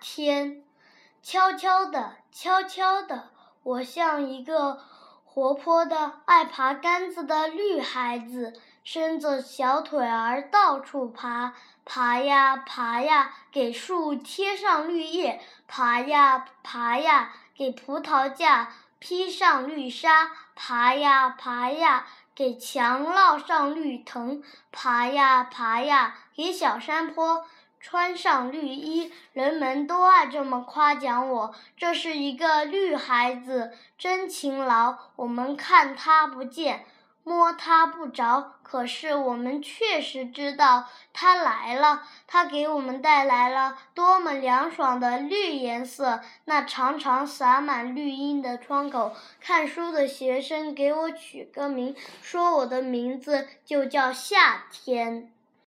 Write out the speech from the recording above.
天，悄悄地，悄悄地，我像一个活泼的、爱爬杆子的绿孩子，伸着小腿儿到处爬，爬呀爬呀，给树贴上绿叶；爬呀爬呀，给葡萄架披上绿纱；爬呀爬呀，给墙烙上绿藤；爬呀爬呀，给小山坡。穿上绿衣，人们都爱这么夸奖我。这是一个绿孩子，真勤劳。我们看他不见，摸他不着，可是我们确实知道他来了。他给我们带来了多么凉爽的绿颜色！那常常洒满绿荫的窗口，看书的学生给我取个名，说我的名字就叫夏天。